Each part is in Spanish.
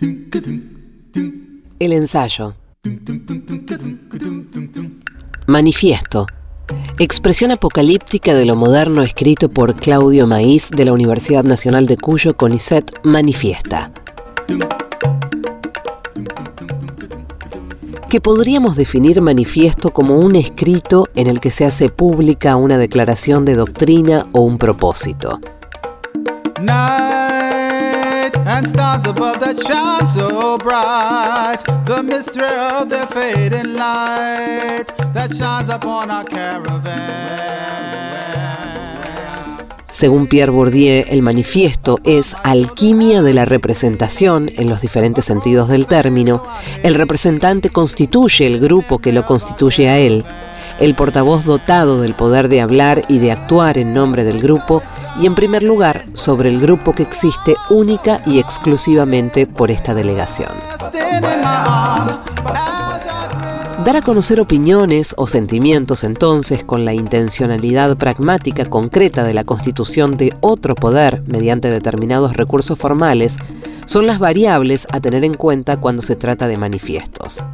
El ensayo. Manifiesto. Expresión apocalíptica de lo moderno escrito por Claudio Maíz de la Universidad Nacional de Cuyo, CONICET, manifiesta. Que podríamos definir manifiesto como un escrito en el que se hace pública una declaración de doctrina o un propósito. And stars above that shine so bright. The mystery of the fading light that shines upon our caravan. Según Pierre Bourdieu, el manifiesto es alquimia de la representación en los diferentes sentidos del término. El representante constituye el grupo que lo constituye a él. El portavoz dotado del poder de hablar y de actuar en nombre del grupo y en primer lugar sobre el grupo que existe única y exclusivamente por esta delegación. Dar a conocer opiniones o sentimientos entonces con la intencionalidad pragmática concreta de la constitución de otro poder mediante determinados recursos formales son las variables a tener en cuenta cuando se trata de manifiestos.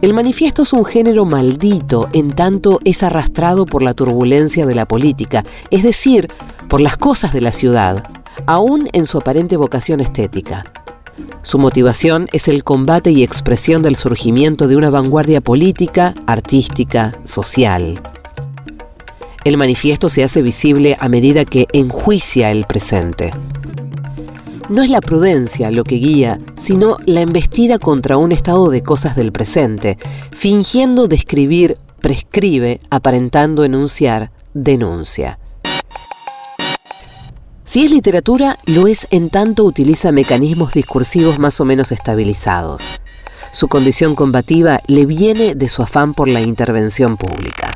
El manifiesto es un género maldito en tanto es arrastrado por la turbulencia de la política, es decir, por las cosas de la ciudad, aún en su aparente vocación estética. Su motivación es el combate y expresión del surgimiento de una vanguardia política, artística, social. El manifiesto se hace visible a medida que enjuicia el presente. No es la prudencia lo que guía, sino la embestida contra un estado de cosas del presente, fingiendo describir, prescribe, aparentando enunciar, denuncia. Si es literatura, lo es en tanto utiliza mecanismos discursivos más o menos estabilizados. Su condición combativa le viene de su afán por la intervención pública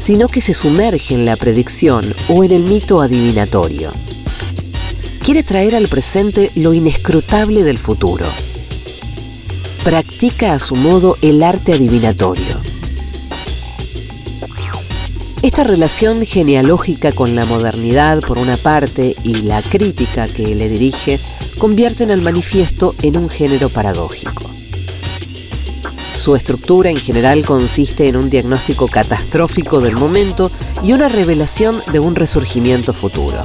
sino que se sumerge en la predicción o en el mito adivinatorio. Quiere traer al presente lo inescrutable del futuro. Practica a su modo el arte adivinatorio. Esta relación genealógica con la modernidad por una parte y la crítica que le dirige convierten al manifiesto en un género paradójico. Su estructura en general consiste en un diagnóstico catastrófico del momento y una revelación de un resurgimiento futuro.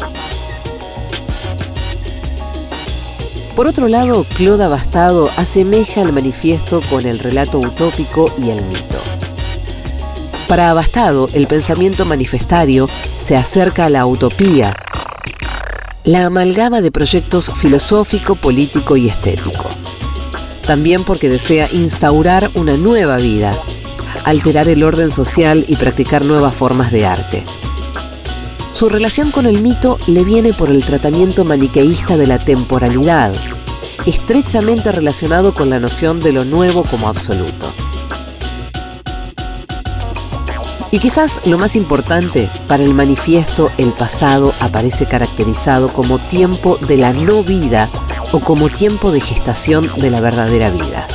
Por otro lado, Claude Abastado asemeja el manifiesto con el relato utópico y el mito. Para Abastado, el pensamiento manifestario se acerca a la utopía, la amalgama de proyectos filosófico, político y estético también porque desea instaurar una nueva vida, alterar el orden social y practicar nuevas formas de arte. Su relación con el mito le viene por el tratamiento maniqueísta de la temporalidad, estrechamente relacionado con la noción de lo nuevo como absoluto. Y quizás lo más importante, para el manifiesto el pasado aparece caracterizado como tiempo de la no vida o como tiempo de gestación de la verdadera vida.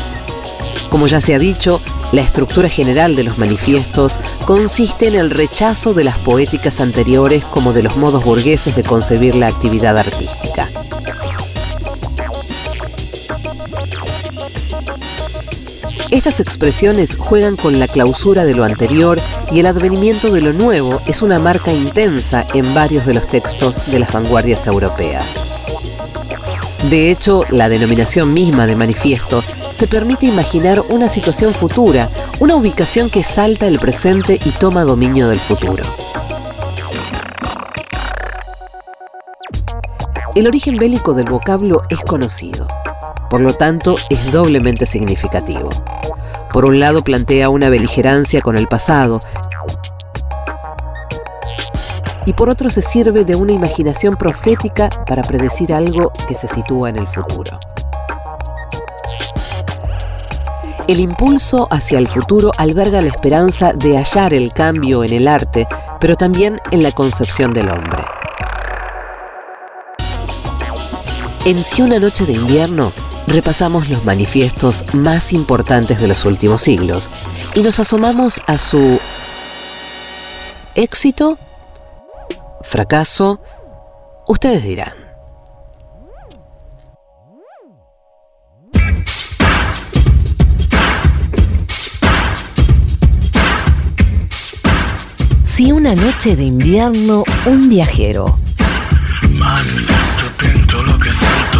Como ya se ha dicho, la estructura general de los manifiestos consiste en el rechazo de las poéticas anteriores como de los modos burgueses de concebir la actividad artística. Estas expresiones juegan con la clausura de lo anterior y el advenimiento de lo nuevo es una marca intensa en varios de los textos de las vanguardias europeas. De hecho, la denominación misma de manifiesto se permite imaginar una situación futura, una ubicación que salta el presente y toma dominio del futuro. El origen bélico del vocablo es conocido, por lo tanto es doblemente significativo. Por un lado plantea una beligerancia con el pasado, y por otro se sirve de una imaginación profética para predecir algo que se sitúa en el futuro. El impulso hacia el futuro alberga la esperanza de hallar el cambio en el arte, pero también en la concepción del hombre. En Si una noche de invierno repasamos los manifiestos más importantes de los últimos siglos y nos asomamos a su éxito fracaso, ustedes dirán. Si una noche de invierno, un viajero. Pinto lo que siento.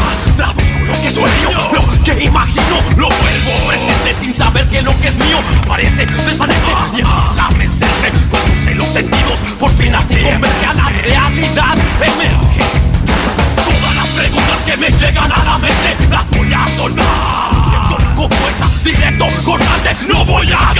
que sueño, lo que imagino lo vuelvo presente sin saber que lo que es mío aparece, desvanece y empieza a mecerse. Conduce los sentidos, por fin así converge a la realidad. Emerge. Todas las preguntas que me llegan a la mente las voy a soltar. Directo con fuerza, directo cortante, no voy a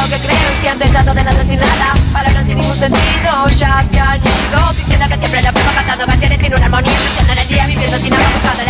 lo que creen si han tratado de no decir nada Palabras sin ningún sentido ya se han ido Diciendo que siempre lo pruebo cantando canciones sin una armonía Pasando el día viviendo sin amor buscando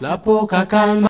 la poca calma.